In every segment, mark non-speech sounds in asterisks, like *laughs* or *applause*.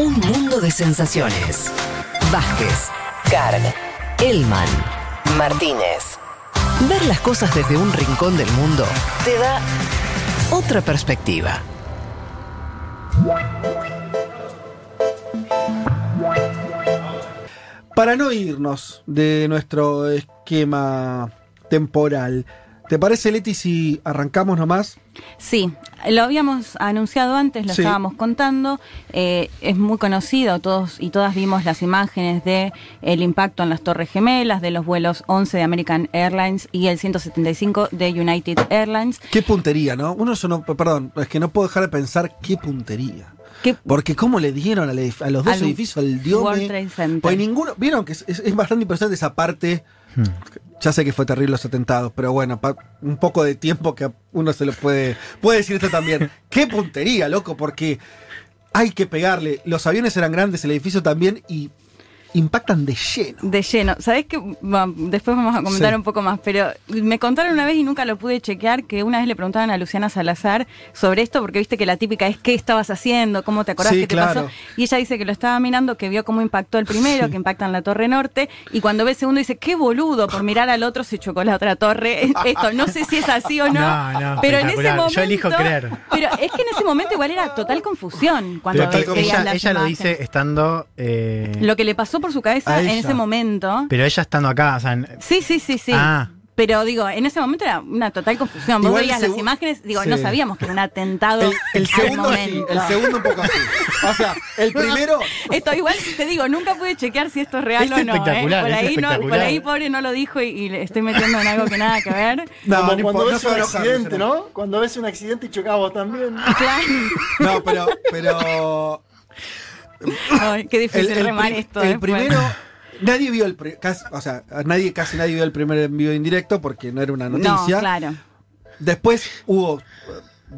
Un mundo de sensaciones. Vázquez, Carg, Elman, Martínez. Ver las cosas desde un rincón del mundo te da otra perspectiva. Para no irnos de nuestro esquema temporal, ¿te parece, Leti, si arrancamos nomás? Sí, lo habíamos anunciado antes, lo Sí. estábamos contando. eh, es muy conocido, todos y todas vimos las imágenes de el impacto en las Torres Gemelas, de los vuelos 11 de American Airlines y el 175 de United Airlines. Qué puntería, ¿no? Uno no, perdón, es que no puedo dejar de pensar qué puntería. Que Porque cómo le dieron a los dos Al edificios al diome. World Trade Center. Pues ninguno, vieron que es, es- es bastante impresionante esa parte. Ya sé que fue terrible los atentados, pero bueno, un poco de tiempo que uno se lo puede puede decir esto también. *laughs* Qué puntería, loco, porque hay que pegarle. Los aviones eran grandes, el edificio también y impactan de lleno. De lleno. ¿Sabés que Después vamos a comentar Sí. un poco más, pero me contaron una vez y nunca lo pude chequear que una vez le preguntaban a Luciana Salazar sobre esto, porque viste que la típica es ¿qué estabas haciendo? ¿Cómo te acordás Sí, que te pasó? Y ella dice que lo estaba mirando, que vio cómo impactó el primero, que impacta en la Torre Norte, y cuando ve el segundo dice, qué boludo, por mirar al otro se chocó la otra torre. *laughs* Esto, no sé si es así o no, No, no, pero en ese momento... Yo elijo creer. Pero es que en ese momento igual era total confusión cuando Pero ella, ella lo dice estando. eh, Lo que le pasó por su cabeza en ese momento. pero ella estando acá. O sea, en- Sí, sí, sí, sí. Ah. Pero digo, en ese momento era una total confusión. Vos Igual veías las imágenes, digo, Sí. no sabíamos que era un atentado El, el al segundo el segundo un poco así. O sea, el primero Esto igual te digo, nunca pude chequear si esto es real Es o no. ¿eh? espectacular, Por es ahí no, por espectacular. ahí pobre no lo dijo y, y le estoy metiendo en algo que nada que ver. No, Como no cuando no ves un accidente. ¿no? Cuando ves un accidente y chocás vos también. Claro. No, pero, pero Ay, qué difícil remar pri- esto. el después. primero, nadie vio el, casi, o sea, nadie, casi nadie vio el primer envío en directo porque no era una noticia. No, claro. Después hubo,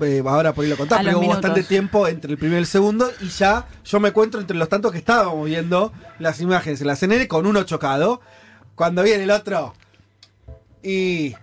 eh, ahora por ahí lo contar, pero hubo minutos. bastante tiempo entre el primero y el segundo y ya yo me encuentro entre los tantos que estábamos viendo las imágenes en la CNN con uno chocado. Cuando viene el otro y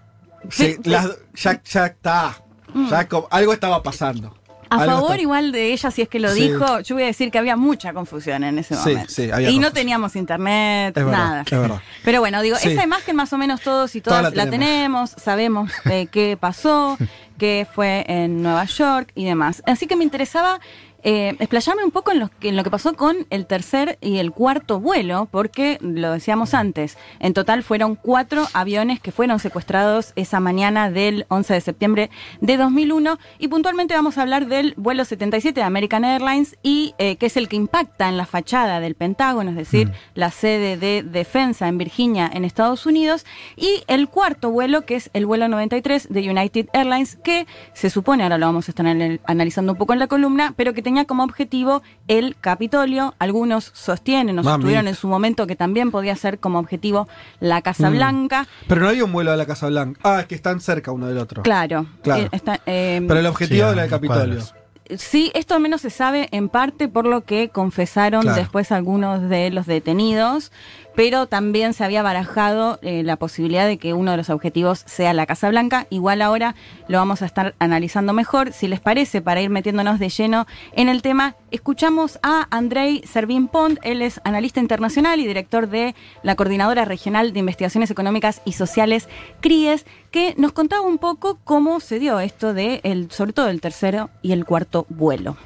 Sí, las- ya, ya está, ya co- algo estaba pasando. A favor está- igual de ella, si es que lo Sí. dijo, yo voy a decir que había mucha confusión en ese Sí, momento. sí, había y no teníamos internet, Es verdad, nada. es verdad. *laughs* Pero bueno, digo, Sí. esa imagen más o menos todos y Toda todas la la, tenemos, sabemos eh, qué pasó, *laughs* qué fue en Nueva York y demás. Así que me interesaba eh, explayarme un poco en lo, que, en lo que pasó con el tercer y el cuarto vuelo, porque lo decíamos antes, en total fueron cuatro aviones que fueron secuestrados esa mañana del 11 de septiembre de 2001 y puntualmente vamos a hablar del vuelo 77 de American Airlines y eh, que es el que impacta en la fachada del Pentágono, es decir, la sede de defensa en Virginia en Estados Unidos. Y el cuarto vuelo que es el vuelo 93 de United Airlines que se supone, ahora lo vamos a estar anal- analizando un poco en la columna, pero que tenía como objetivo el Capitolio. Algunos sostienen o sostuvieron en su momento que también podía ser como objetivo la Casa Mm. Blanca. Pero no había un vuelo a la Casa Blanca. Ah, es que están cerca uno del otro. Claro. Claro. Eh, está, eh, Pero el objetivo Sí, era el Capitolio. cuadros. Sí, esto al menos se sabe en parte por lo que confesaron Claro. después algunos de los detenidos, pero también se había barajado eh, la posibilidad de que uno de los objetivos sea la Casa Blanca. Igual ahora lo vamos a estar analizando mejor. Si les parece, para ir metiéndonos de lleno en el tema, escuchamos a Andrei Servín Pont. Él es analista internacional y director de la Coordinadora Regional de Investigaciones Económicas y Sociales, CRIES, que nos contaba un poco cómo se dio esto de, el, sobre todo el tercero y el cuarto vuelo.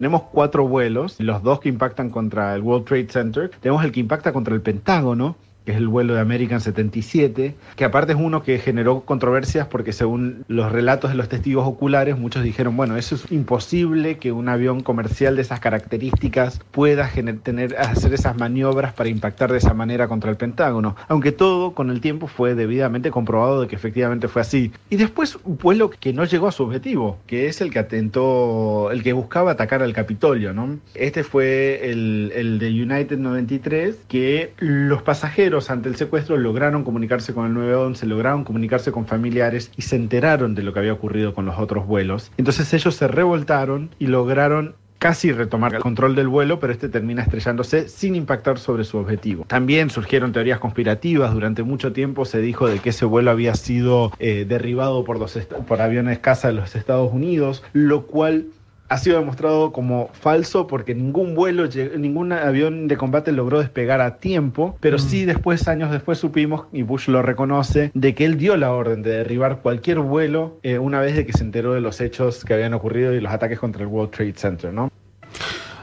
Tenemos cuatro vuelos, los dos que impactan contra el World Trade Center. Tenemos el que impacta contra el Pentágono, que es el vuelo de American 77, que aparte es uno que generó controversias porque según los relatos de los testigos oculares, muchos dijeron, bueno, eso es imposible que un avión comercial de esas características pueda tener, hacer esas maniobras para impactar de esa manera contra el Pentágono. Aunque todo con el tiempo fue debidamente comprobado de que efectivamente fue así. Y después un vuelo que no llegó a su objetivo, que es el que atentó, el que buscaba atacar al Capitolio, ¿no? Este fue el, el de United 93, que los pasajeros ante el secuestro lograron comunicarse con el 911, lograron comunicarse con familiares y se enteraron de lo que había ocurrido con los otros vuelos. Entonces ellos se revoltaron y lograron casi retomar el control del vuelo, pero este termina estrellándose sin impactar sobre su objetivo. También surgieron teorías conspirativas. Durante mucho tiempo se dijo de que ese vuelo había sido eh, derribado por, los por aviones caza de los Estados Unidos, lo cual ha sido demostrado como falso porque ningún vuelo, ningún avión de combate logró despegar a tiempo, pero sí después, años después, supimos, y Bush lo reconoce, de que él dio la orden de derribar cualquier vuelo eh, una vez de que se enteró de los hechos que habían ocurrido y los ataques contra el World Trade Center, ¿no?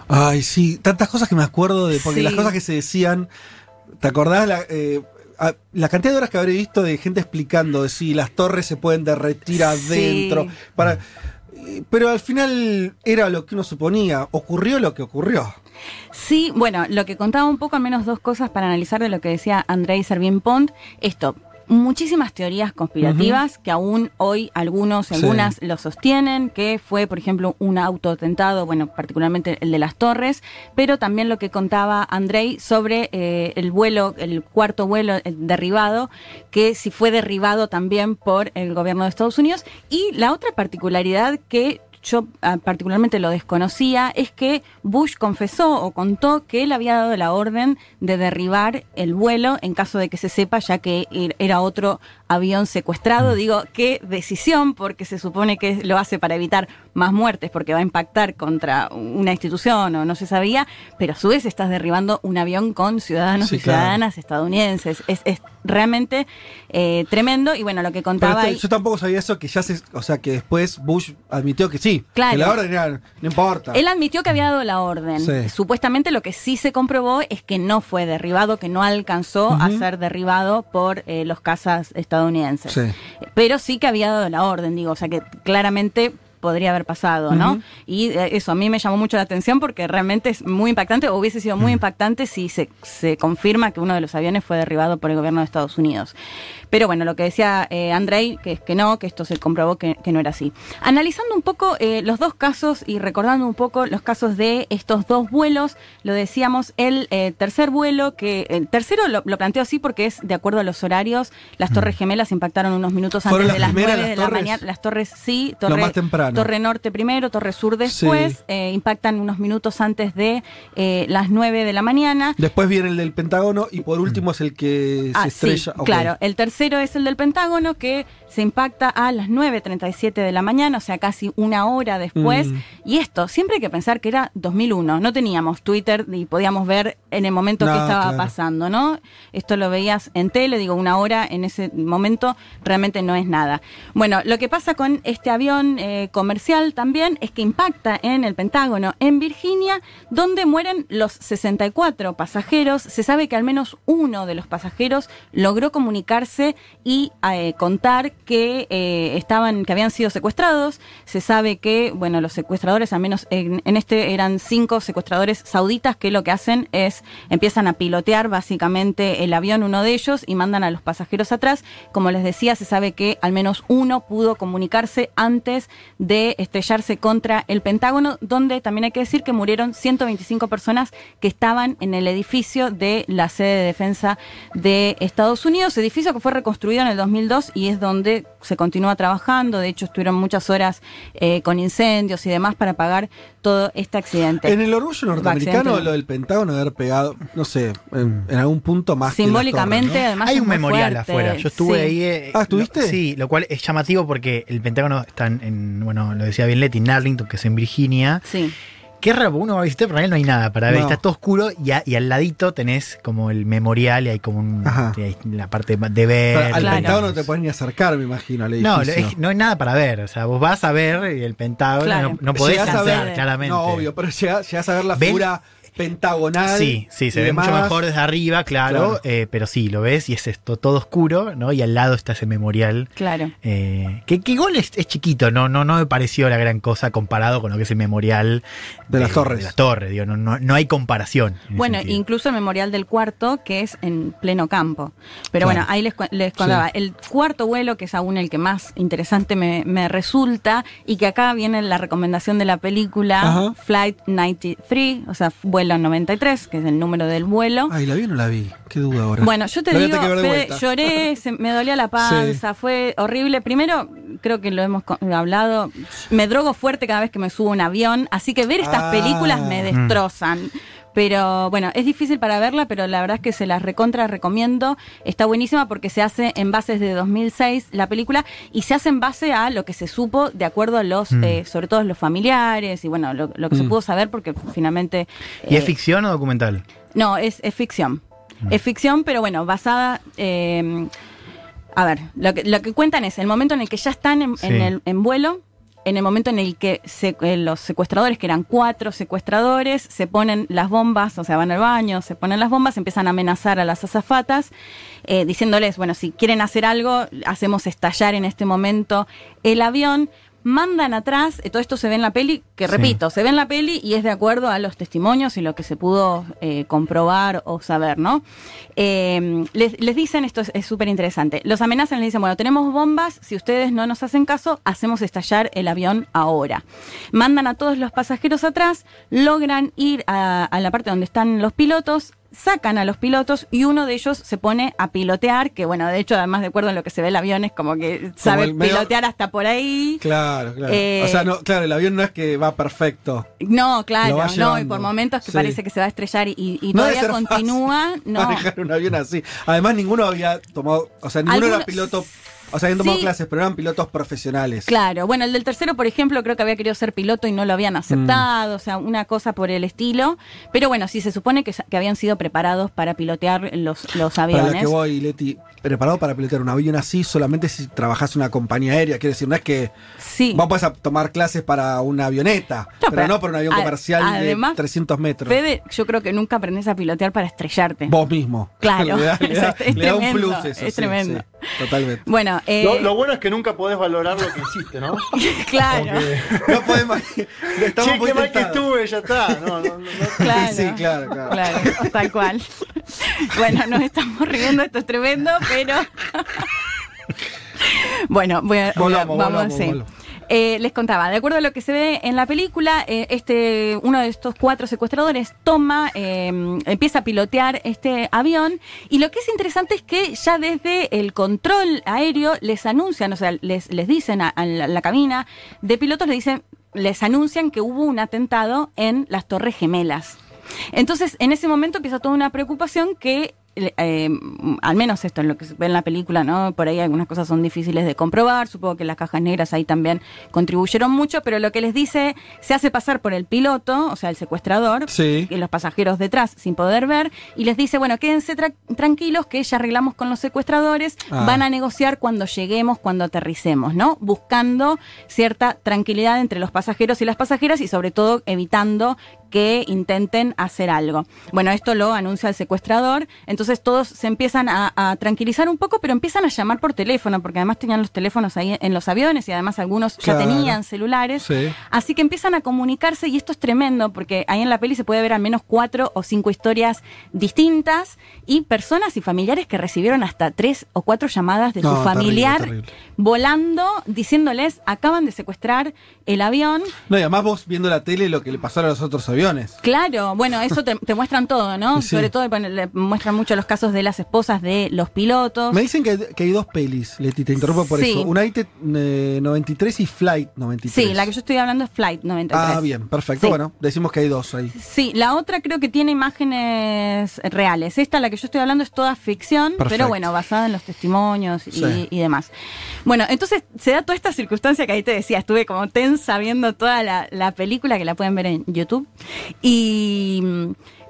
Ay, sí, tantas cosas que me acuerdo de. Porque Sí. las cosas que se decían. ¿Te acordás la, eh, a- la cantidad de horas que habré visto de gente explicando de si las torres se pueden derretir adentro? Sí. Para, pero al final era lo que uno suponía. Ocurrió lo que ocurrió. Sí, bueno, lo que contaba un poco, al menos dos cosas para analizar de lo que decía Andrei Servin Pont. Esto, muchísimas teorías conspirativas que aún hoy algunos Sí. algunas lo sostienen, que fue, por ejemplo, un autoatentado, bueno, particularmente el de las torres, pero también lo que contaba Andrei sobre eh, el vuelo, el cuarto vuelo eh, derribado, que si fue derribado también por el gobierno de Estados Unidos. Y la otra particularidad que yo ah, particularmente lo desconocía, es que Bush confesó o contó que él había dado la orden de derribar el vuelo en caso de que se sepa, ya que er- era otro avión secuestrado. Digo, qué decisión, porque se supone que lo hace para evitar más muertes, porque va a impactar contra una institución o no se sabía, pero a su vez estás derribando un avión con ciudadanos Sí, y claro. ciudadanas estadounidenses. Es, es realmente eh, tremendo. Y bueno, lo que Pero contaba ahí- yo tampoco sabía eso, que ya se. O sea, que después Bush admitió que sí. Claro. Que la orden era. No importa. Él admitió que había dado la orden. Sí. Supuestamente lo que sí se comprobó es que no fue derribado, que no alcanzó a ser derribado por eh, los cazas estadounidenses. Sí. Pero sí que había dado la orden, digo, o sea que claramente podría haber pasado, ¿no? Y eh, eso a mí me llamó mucho la atención porque realmente es muy impactante, o hubiese sido muy impactante si se, se confirma que uno de los aviones fue derribado por el gobierno de Estados Unidos. Pero bueno, lo que decía eh, Andrei, que es que no, que esto se comprobó que, que no era así. Analizando un poco eh, los dos casos y recordando un poco los casos de estos dos vuelos, lo decíamos, el eh, tercer vuelo, que el tercero lo, lo planteo así porque es de acuerdo a los horarios, las Torres Gemelas impactaron unos minutos Mm. ¿Fueron antes de las las primeras 9 de las la torres? mañana. Las torres sí, torre, más temprano. torre Norte primero, Torre Sur después, Sí. eh, impactan unos minutos antes de las 9 de la mañana. Después viene el del Pentágono y por último es el que Ah, se estrella. sí, claro. El tercero es el del Pentágono, que se impacta a las 9.37 de la mañana, o sea, casi una hora después. Mm. Y esto, siempre hay que pensar que era 2001. No teníamos Twitter y podíamos ver en el momento No, que estaba claro. pasando, ¿no? Esto lo veías en tele, digo, una hora en ese momento realmente no es nada. Bueno, lo que pasa con este avión eh, comercial también es que impacta en el Pentágono, en Virginia, donde mueren los 64 pasajeros. Se sabe que al menos uno de los pasajeros logró comunicarse y eh, contar que eh, estaban, que habían sido secuestrados. Se sabe que, bueno, los secuestradores, al menos en, en este eran cinco secuestradores sauditas que lo que hacen es empiezan a pilotear básicamente el avión, uno de ellos, y mandan a los pasajeros atrás. Como les decía, se sabe que al menos uno pudo comunicarse antes de estrellarse contra el Pentágono, donde también hay que decir que murieron 125 personas que estaban en el edificio de la sede de defensa de Estados Unidos, edificio que fue reconstruido en el 2002 y es donde se continúa trabajando. De hecho, estuvieron muchas horas eh, con incendios y demás para apagar todo este accidente. En el orgullo norteamericano, Accidente. lo del Pentágono de haber pegado, no sé, en, en algún punto más. Simbólicamente, torres, ¿no? además, Hay es un muy memorial fuerte. afuera. Yo estuve Sí. ahí. eh, Ah, ¿estuviste? lo- sí, lo cual es llamativo porque el Pentágono está en, en, bueno, lo decía bien Leti, en Arlington, que es en Virginia. Sí. Qué raro, uno va a visitar, pero en él no hay nada para ver. No. Está todo oscuro y, a- y al ladito tenés como el memorial y hay como un, Ajá. y hay la parte de ver. Pero al Claro. Pentágono no te puedes ni acercar, me imagino, al edificio. No, lo- es- no hay nada para ver. O sea, vos vas a ver el Pentágono, Claro. no, no podés Llegás a entrar, ver- claramente. No, obvio, pero llegás, llegás a ver la ¿Ven? Pentagonal. Sí, sí, se ve mucho mejor desde arriba, claro, Claro. eh, pero sí, lo ves y es esto todo oscuro, ¿no? Y al lado está ese memorial. Claro. eh, que, que igual es, es chiquito, no, no, no me pareció la gran cosa comparado con lo que es el memorial De las torres. De las torres, digo, no, no, no hay comparación. Bueno, incluso el memorial del cuarto, que es en pleno campo. Pero Claro. bueno, ahí les, les contaba. El cuarto vuelo, que es aún el que más interesante me, me resulta, y que acá viene la recomendación de la película Ajá. Flight 93, o sea, vuelo 93, que es el número del vuelo. Ay, ¿la vi o no la vi? Qué duda ahora. Bueno, yo te La digo, Fede, lloré, *laughs* se- me dolía la panza, fue horrible. Primero, creo que lo hemos hablado, me drogo fuerte cada vez que me subo a un avión, así que ver estas Ah. películas me destrozan. Pero bueno, es difícil para verla, pero la verdad es que se las recontra recomiendo. Está buenísima porque se hace en bases de 2006 la película y se hace en base a lo que se supo de acuerdo a los, Mm. eh, sobre todo los familiares y bueno, lo, lo que se Mm. pudo saber porque finalmente... ¿Y eh, es ficción o documental? no, es, es ficción. Es ficción, pero bueno, basada. eh, a ver, lo que, lo que cuentan es el momento en el que ya están en, Sí. en el, en vuelo, en el momento en el que se- eh, los secuestradores, que eran cuatro secuestradores, se ponen las bombas, o sea, van al baño, se ponen las bombas, empiezan a amenazar a las azafatas, eh, diciéndoles, bueno, si quieren hacer algo, hacemos estallar en este momento el avión. Mandan atrás, eh, todo esto se ve en la peli, que Sí. repito, se ve en la peli y es de acuerdo a los testimonios y lo que se pudo eh, comprobar o saber, ¿no? Eh, les, les dicen, esto es súper interesante, los amenazan, les dicen, bueno, tenemos bombas, si ustedes no nos hacen caso, hacemos estallar el avión ahora. Mandan a todos los pasajeros atrás, logran ir a, a la parte donde están los pilotos, sacan a los pilotos y uno de ellos se pone a pilotear, que bueno, de hecho, además de acuerdo en lo que se ve el avión, es como que sabe el medio- pilotear hasta por ahí. Claro, claro. Eh, o sea, no, claro, el avión no es que va perfecto. No, claro, no, y por momentos que Sí. parece que se va a estrellar y, y No debe todavía continúa, no. *laughs* Manejar un avión así. Además, ninguno había tomado, o sea, ninguno era piloto, o sea, habían tomado Sí. clases, pero eran pilotos profesionales. Claro, bueno, el del tercero, por ejemplo, creo que había querido ser piloto y no lo habían aceptado, o sea, una cosa por el estilo. Pero bueno, sí se supone que, que habían sido preparados para pilotear los, los Para lo aviones. que voy, Leti, preparado para pilotear un avión así solamente si trabajas en una compañía aérea. Quiere decir, no es que Sí. vos a tomar clases para una avioneta, pero, pero no para un avión a- comercial además, de 300 metros. Fede, yo creo que nunca aprendes a pilotear para estrellarte. Vos mismo. *laughs* Claro, le da, le *laughs* da- es- es le da un tremendo, plus eso. es sí, tremendo. sí, totalmente. Bueno, eh, Lo, lo bueno es que nunca podés valorar lo que hiciste, ¿no? *laughs* claro, *laughs* No podemos. Estamos che, qué mal que estuve, ya está. No, no, no, no. *laughs* claro. Sí, claro, claro. Claro, tal cual. Bueno, nos estamos riendo, esto es tremendo, pero. bueno, voy a, Volvamos, vamos volvamos, sí. Eh, les contaba, de acuerdo a lo que se ve en la película, eh, este uno de estos cuatro secuestradores toma, eh, empieza a pilotear este avión y lo que es interesante es que ya desde el control aéreo les anuncian, o sea, les, les dicen a, a la, la cabina de pilotos, les dicen, les anuncian que hubo un atentado en las Torres Gemelas. Entonces, en ese momento empieza toda una preocupación que, eh, al menos esto es lo que se ve en la película, ¿no? Por ahí algunas cosas son difíciles de comprobar, supongo que las cajas negras ahí también contribuyeron mucho, pero lo que les dice, se hace pasar por el piloto, o sea, el secuestrador, Sí. y los pasajeros detrás sin poder ver, y les dice, bueno, quédense tra- tranquilos que ya arreglamos con los secuestradores, Ah. van a negociar cuando lleguemos, cuando aterricemos, ¿no? Buscando cierta tranquilidad entre los pasajeros y las pasajeras y sobre todo evitando que intenten hacer algo. Bueno, esto lo anuncia el secuestrador, entonces todos se empiezan a, a tranquilizar un poco, pero empiezan a llamar por teléfono, porque además tenían los teléfonos ahí en los aviones y además algunos ya tenían celulares. Sí. Así que empiezan a comunicarse y esto es tremendo porque ahí en la peli se puede ver al menos cuatro o cinco historias distintas y personas y familiares que recibieron hasta tres o cuatro llamadas de No, su familiar terrible. volando diciéndoles acaban de secuestrar el avión. No, y además vos viendo la tele lo que le pasó a los otros aviones. Claro, bueno, eso te, te muestran todo, ¿no? Sí. Sobre todo le muestran mucho los casos de las esposas de los pilotos. Me dicen que, que hay dos pelis, Leti, te interrumpo por Sí. eso. Una IT eh, 93 y Flight 93. Sí, la que yo estoy hablando es Flight 93. Ah, bien, perfecto. Sí. Bueno, decimos que hay dos ahí. Sí, la otra creo que tiene imágenes reales. Esta, la que yo estoy hablando, es toda ficción, Perfecto. pero bueno, basada en los testimonios y, demás. Bueno, entonces se da toda esta circunstancia que ahí te decía, estuve como tensa viendo toda la, la película, que la pueden ver en YouTube. Y.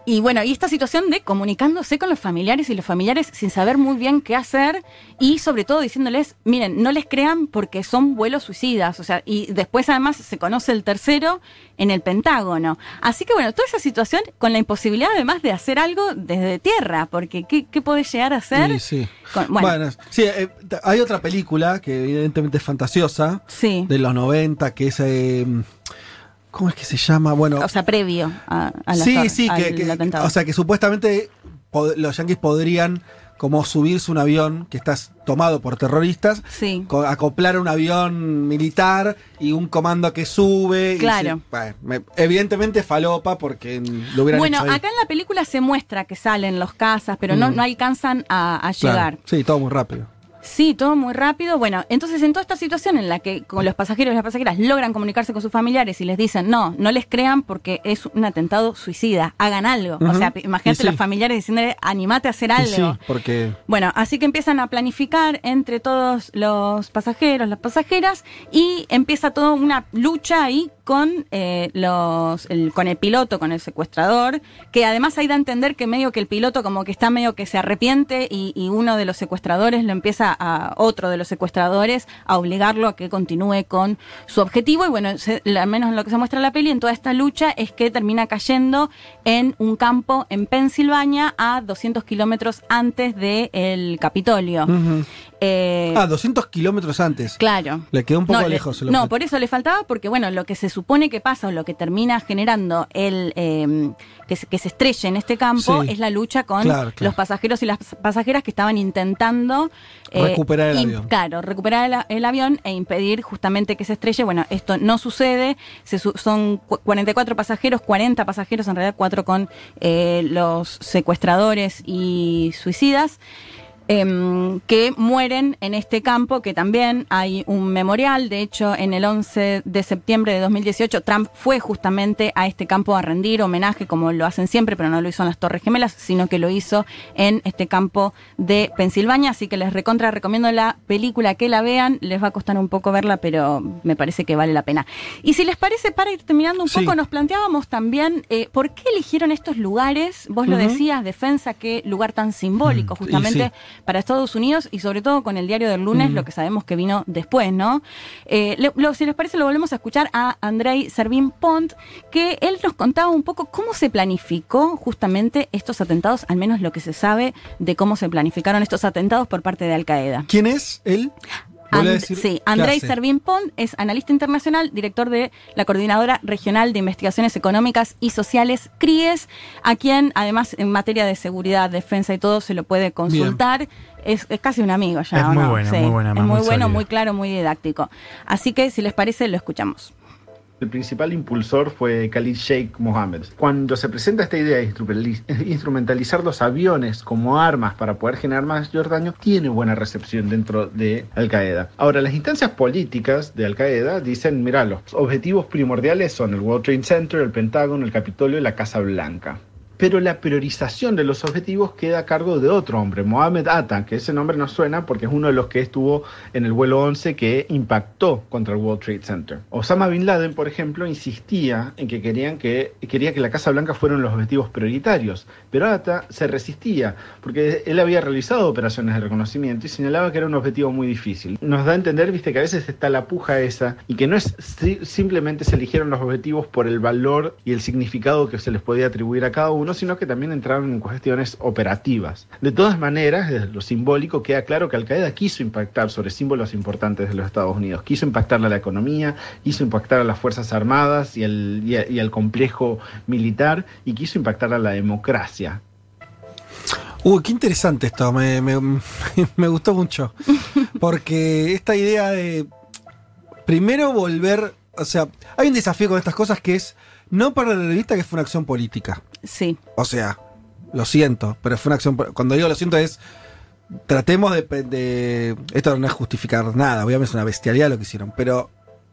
Y bueno, y esta situación de comunicándose con los familiares y los familiares sin saber muy bien qué hacer y sobre todo diciéndoles, miren, no les crean porque son vuelos suicidas, o sea, y después además se conoce el tercero en el Pentágono. Así que bueno, toda esa situación con la imposibilidad además de hacer algo desde tierra, porque ¿qué, qué puede llegar a hacer? Sí, sí. Con- bueno, bueno, sí, eh, hay otra película que evidentemente es fantasiosa, sí, de los 90, que es... eh, ¿Cómo es que se llama? Bueno, o sea, previo a, a la sí, sí, que, o sea, que supuestamente los yanquis podrían como subirse un avión que está tomado por terroristas, sí. co- acoplar un avión militar y un comando que sube. y Claro. se- bueno, me- evidentemente falopa porque lo hubieran Bueno, hecho acá en la película se muestra que salen los casas, pero no, Mm. no alcanzan a, a Claro. llegar. Sí, todo muy rápido. Sí, todo muy rápido. Bueno, entonces en toda esta situación en la que con los pasajeros y las pasajeras logran comunicarse con sus familiares y les dicen, no, no les crean porque es un atentado suicida, hagan algo. O sea, imagínate sí. los familiares diciéndole, animate a hacer algo. sí, porque Bueno, así que empiezan a planificar entre todos los pasajeros, las pasajeras, y empieza toda una lucha ahí con eh, los el- con el piloto, con el secuestrador, que además hay de entender que medio que el piloto como que está medio que se arrepiente y, y uno de los secuestradores lo empieza a, otro de los secuestradores, a obligarlo a que continúe con su objetivo. Y bueno, se- al menos en lo que se muestra en la peli, en toda esta lucha es que termina cayendo en un campo en Pensilvania a 200 kilómetros antes del Capitolio. Ujú. Eh, Ah, 200 kilómetros antes. Claro. Le quedó un poco no, lejos. no, objeto. por eso le faltaba, porque bueno, lo que se supone que pasa o lo que termina generando el eh, que, se, que se estrelle en este campo Sí. es la lucha con Claro, claro. los pasajeros y las pasajeras que estaban intentando eh, Recuperar el avión. Claro, recuperar el, avión e impedir justamente que se estrelle. Bueno, esto no sucede. Se su- son cu- 44 pasajeros, 40 pasajeros, en realidad cuatro con eh, los secuestradores y suicidas em, que mueren en este campo, que también hay un memorial. De hecho, en el 11 de septiembre de 2018, Trump fue justamente a este campo a rendir homenaje, como lo hacen siempre, pero no lo hizo en las Torres Gemelas, sino que lo hizo en este campo de Pensilvania. Así que les recontra recomiendo la película que la vean. Les va a costar un poco verla, pero me parece que vale la pena. Y si les parece, para ir terminando un Sí. poco, nos planteábamos también eh, por qué eligieron estos lugares. Vos lo decías, defensa, qué lugar tan simbólico, Mm, justamente sí. Para Estados Unidos y sobre todo con el diario del lunes, Mm. lo que sabemos que vino después, ¿no? Eh, le- lo- si les parece, lo volvemos a escuchar a Andrei Servín Pont, que él nos contaba un poco cómo se planificó justamente estos atentados, al menos lo que se sabe de cómo se planificaron estos atentados por parte de Al Qaeda. ¿Quién es él? And- decir, sí, ¿qué Andrei? Servín Pont es analista internacional, director de la Coordinadora Regional de Investigaciones Económicas y Sociales, CRIES, a quien además en materia de seguridad, defensa y todo se lo puede consultar. Es, es casi un amigo ya. Es ¿o muy no? bueno, Sí, muy buena, Es muy muy bueno, muy claro, muy didáctico. Así que si les parece, lo escuchamos. El principal impulsor fue Khalid Sheikh Mohammed. Cuando se presenta esta idea de instrumentali- *laughs* instrumentalizar los aviones como armas para poder generar mayor daño, tiene buena recepción dentro de Al Qaeda. Ahora, las instancias políticas de Al Qaeda dicen, mira, los objetivos primordiales son el World Trade Center, el Pentágono, el Capitolio y la Casa Blanca. Pero la priorización de los objetivos queda a cargo de otro hombre, Mohamed Atta, que ese nombre nos suena porque es uno de los que estuvo en el vuelo 11 que impactó contra el World Trade Center. Osama Bin Laden, por ejemplo, insistía en que querían que quería que la Casa Blanca fueran los objetivos prioritarios, pero Atta se resistía porque él había realizado operaciones de reconocimiento y señalaba que era un objetivo muy difícil. Nos da a entender, viste, que a veces está la puja esa y que no es si- simplemente se eligieron los objetivos por el valor y el significado que se les podía atribuir a cada uno, sino que también entraron en cuestiones operativas. De todas maneras, lo simbólico queda claro que Al Qaeda quiso impactar sobre símbolos importantes de los Estados Unidos, quiso impactar a la economía, quiso impactar a las Fuerzas Armadas y, el, y, al complejo militar y quiso impactar a la democracia. Uy, qué interesante esto, me, me- *laughs* me gustó mucho. Porque esta idea de primero volver, o sea, hay un desafío con estas cosas que es no perder de vista que fue una acción política. Sí, O sea, lo siento, pero fue una acción. Cuando digo lo siento es. Tratemos de, Esto no es justificar nada, obviamente es una bestialidad lo que hicieron, pero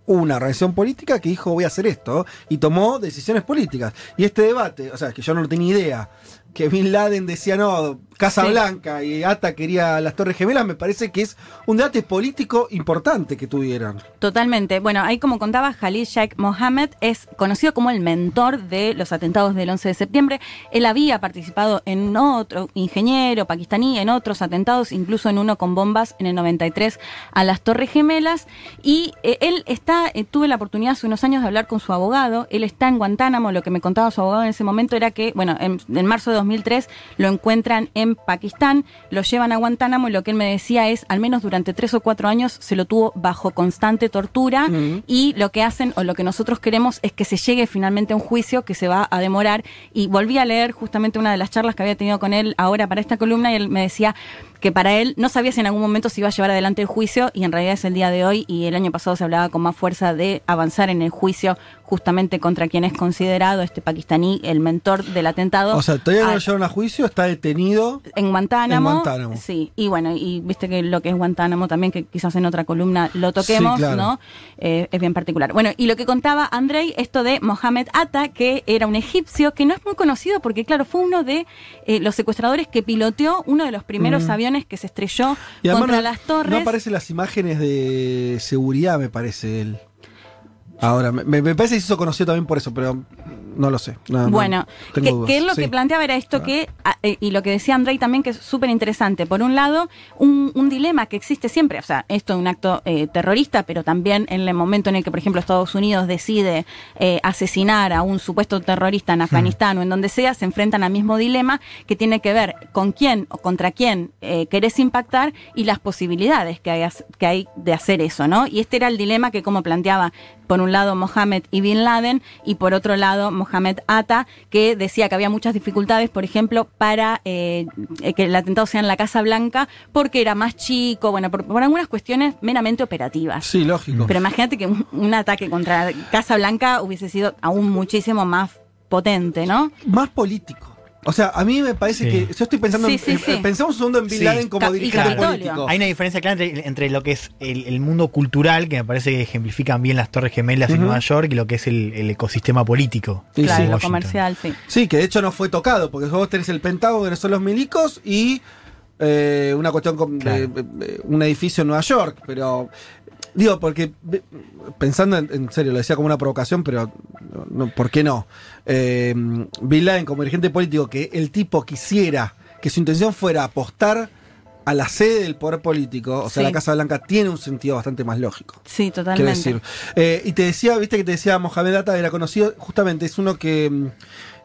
una organización política que dijo voy a hacer esto y tomó decisiones políticas. Y este debate, o sea, que yo no tenía idea, que Bin Laden decía no, Casa Sí. Blanca y Ata quería las Torres Gemelas, me parece que es un debate político importante que tuvieron. Totalmente. Bueno, ahí como contaba, Khalid Sheikh Mohammed es conocido como el mentor de los atentados del 11 de septiembre. Él había participado en otro ingeniero pakistaní, en otros atentados, incluso en uno con bombas en el 93 a las Torres Gemelas. Y eh, él está, eh, tuve la oportunidad hace unos años de hablar con su abogado. Él está en Guantánamo. Lo que me contaba su abogado en ese momento era que, bueno, en, en marzo de 2003 lo encuentran en Pakistán, lo llevan a Guantánamo y lo que él me decía es, al menos durante tres o cuatro años se lo tuvo bajo constante tortura y lo que hacen o lo que nosotros queremos es que se llegue finalmente a un juicio que se va a demorar. Y volví a leer justamente una de las charlas que había tenido con él ahora para esta columna y él me decía que para él no sabía si en algún momento se iba a llevar adelante el juicio y en realidad es el día de hoy y el año pasado se hablaba con más fuerza de avanzar en el juicio justamente contra quien es considerado este pakistaní el mentor del atentado. O sea, todavía no lo llevaron a juicio, está detenido. en Guantánamo. En Guantánamo. Sí, y bueno, y viste que lo que es Guantánamo también, que quizás en otra columna lo toquemos, Sí, claro. ¿no? Eh, es bien particular. Bueno, y lo que contaba Andrei, esto de Mohamed Atta, que era un egipcio que no es muy conocido porque, claro, fue uno de eh, los secuestradores que piloteó uno de los primeros aviones que se estrelló. Y contra no, las torres. no aparecen las imágenes de seguridad, me parece él. Ahora, me, me parece que se hizo conocido también por eso, pero no lo sé. No, no, Bueno, tengo que, él lo Sí. que planteaba era esto que, a- eh, y lo que decía Andrei también, que es súper interesante. Por un lado, un, un dilema que existe siempre, o sea, esto es un acto eh, terrorista, pero también en el momento en el que, por ejemplo, Estados Unidos decide eh, asesinar a un supuesto terrorista en Afganistán o en donde sea, se enfrentan al mismo dilema que tiene que ver con quién o contra quién eh, querés impactar y las posibilidades que hay, que hay de hacer eso, ¿no? Y este era el dilema que, como planteaba, por un lado Mohammed y Bin Laden y por otro lado Mohamed Atta, que decía que había muchas dificultades, por ejemplo, para eh, que el atentado sea en la Casa Blanca porque era más chico, bueno, por, por algunas cuestiones meramente operativas. Sí, lógico. Pero imagínate que un, un ataque contra Casa Blanca hubiese sido aún muchísimo más potente, ¿no? Más político. O sea, a mí me parece Sí. que. Yo estoy pensando. Sí, en, sí, en- sí. Pensamos un segundo en Bin Sí. Laden como dirigente Capitolio. político. Hay una diferencia clara entre, entre lo que es el, el mundo cultural, que me parece que ejemplifican bien las Torres Gemelas en Ujú. Nueva York, y lo que es el, el ecosistema político. Sí, claro, sí. lo comercial, sí. Sí, que de hecho no fue tocado, porque vos tenés el Pentágono, que son los milicos, y eh, una cuestión con Claro. un edificio en Nueva York, pero digo, porque pensando en, en serio, lo decía como una provocación, pero no, ¿por qué no? Eh, Bin Laden como dirigente político, que el tipo quisiera, que su intención fuera apostar a la sede del poder político, o sea, Sí. la Casa Blanca tiene un sentido bastante más lógico. Sí, Quiero totalmente. decir. Eh, y te decía, viste que te decía Mohamed Atta, era conocido, justamente es uno que mm,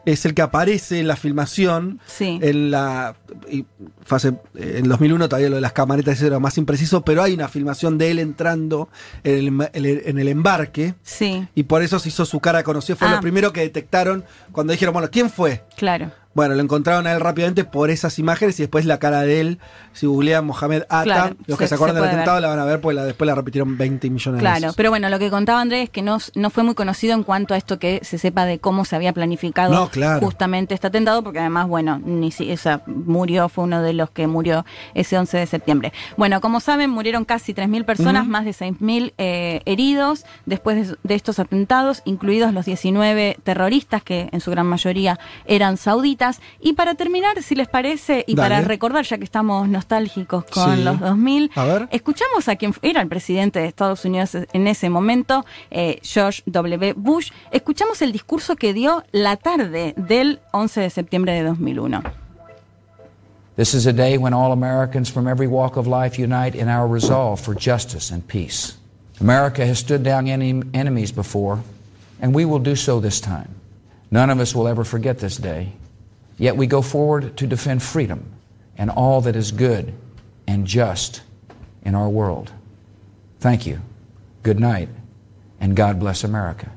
es el que aparece en la filmación. Sí. En la. y hace- en 2001 todavía lo de las camaretas era más impreciso, pero hay una filmación de él entrando en el, en el- en el embarque. Sí, Y por eso se hizo su cara conocida. Fue Ah. lo primero que detectaron cuando dijeron, bueno, ¿quién fue? claro. Bueno, lo encontraron a él rápidamente por esas imágenes y después la cara de él. Si googlean Mohamed Atta, Claro, los que se- se, acuerdan se del atentado ver. la van a ver porque la, después la repitieron 20 millones de Claro, veces. pero bueno, lo que contaba Andrés es que no, no fue muy conocido en cuanto a esto que se sepa de cómo se había planificado No, claro. justamente este atentado, porque además, bueno, ni si, o sea, murió, fue uno de los que murió ese 11 de septiembre. Bueno, como saben, murieron casi 3.000 personas, más de 6.000 eh, heridos después de, de estos atentados, incluidos los 19 terroristas, que en su gran mayoría eran sauditas. Y para terminar, si les parece, y Dale. para recordar, ya que estamos nostálgicos con Sí. los 2000, A ver. Escuchamos a quien era el presidente de Estados Unidos en ese momento, eh, George W. Bush. Escuchamos el discurso que dio la tarde del 11 de septiembre de 2001. This is a day when all Americans from every walk of life unite in our resolve for justice and peace. America has stood down any enemies before, and we will do so this time. None of us will ever forget this day. Yet we go forward to defend freedom and all that is good and just in our world. Thank you. Good night, and God bless America.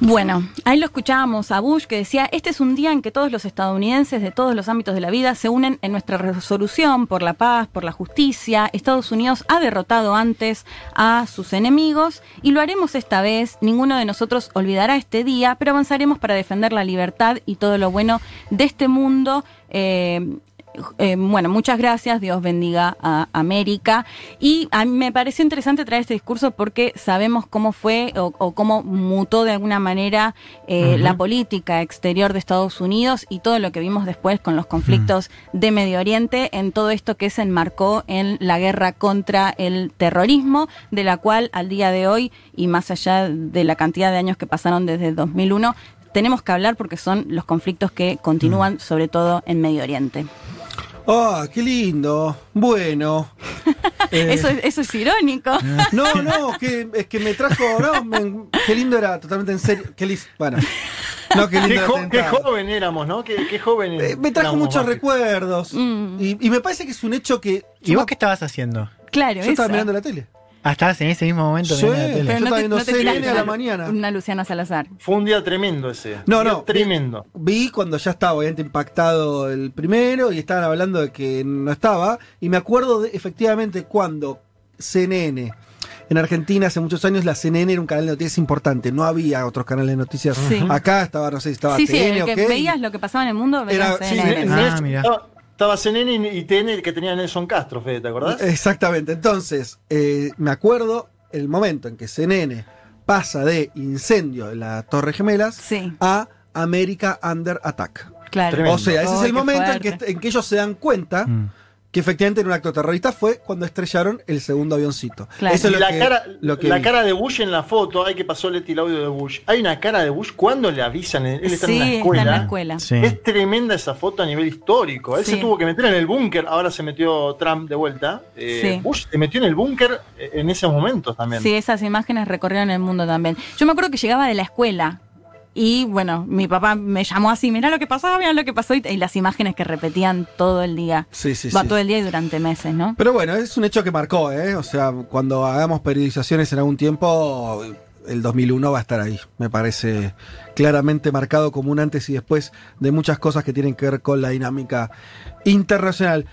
Bueno, ahí lo escuchábamos a Bush que decía, este es un día en que todos los estadounidenses de todos los ámbitos de la vida se unen en nuestra resolución por la paz, por la justicia. Estados Unidos ha derrotado antes a sus enemigos y lo haremos esta vez. Ninguno de nosotros olvidará este día, pero avanzaremos para defender la libertad y todo lo bueno de este mundo. Eh, eh, bueno, muchas gracias, Dios bendiga a América. Y a mí me pareció interesante traer este discurso porque sabemos cómo fue o, o cómo mutó de alguna manera eh, la política exterior de Estados Unidos y todo lo que vimos después con los conflictos de Medio Oriente en todo esto que se enmarcó en la guerra contra el terrorismo, de la cual al día de hoy y más allá de la cantidad de años que pasaron desde el 2001, tenemos que hablar porque son los conflictos que continúan, sobre todo en Medio Oriente. ¡Oh, qué lindo! Bueno. Eh, *laughs* Eso, es- eso es irónico. No, no, que, es que me trajo. No, me- qué lindo era, totalmente en serio. Qué lis- bueno. No, qué lindo Qué, era jo- qué atentado. joven éramos, ¿no? Qué, qué joven Eh, me trajo éramos, muchos recuerdos. Mm. Y, y me parece que es un hecho que. ¿Y vos qué estabas haciendo? Claro, Yo estaba mirando la tele. Ah, estabas en ese mismo momento Sí, la tele. pero- Yo estaba viendo te CNN tiraste a la una- mañana. Una Luciana Salazar. Fue un día tremendo ese. No, no. Tremendo. Vi cuando ya estaba obviamente impactado el primero y estaban hablando de que no estaba. Y me acuerdo de, efectivamente cuando CNN en Argentina hace muchos años la CNN era un canal de noticias importante, no había otros canales de noticias. Sí. Acá estaba, no sé si estaba Sí, sí, el o que qué. veías lo que pasaba en el mundo, veías Era- sí, CNN. En Ah, mira. Estaba, estaba CNN y TN que tenía Nelson Castro, Fede, ¿te acordás? Exactamente. Entonces, eh, me acuerdo el momento en que CNN pasa de incendio de la Torre Gemelas Sí, a América Under Attack. claro. Tremendo. O sea, ese es el momento en que, en que ellos se dan cuenta Mm. Que efectivamente en un acto terrorista fue cuando estrellaron el segundo avioncito. Claro. Eso es Y lo la, que, cara, lo que la vi. cara de Bush en la foto, hay que pasó Leti el audio de Bush. Hay una cara de Bush cuando le avisan, él está sí, en una está escuela. en la escuela. Sí. Es tremenda esa foto a nivel histórico. Él Sí. se tuvo que meter en el búnker, ahora se metió Trump de vuelta. Eh, Sí. Bush se metió en el búnker eh, en esos momentos también. Sí, esas imágenes recorrieron el mundo también. Yo me acuerdo que llegaba de la escuela y bueno, mi papá me llamó así, mirá lo que pasó, mirá lo que pasó y, y las imágenes que repetían todo el día. Sí, sí, Va sí. todo el día y durante meses, ¿no? Pero bueno, es un hecho que marcó, ¿eh? O sea, cuando hagamos periodizaciones en algún tiempo, el 2001 va a estar ahí. Me parece claramente marcado como un antes y después de muchas cosas que tienen que ver con la dinámica internacional.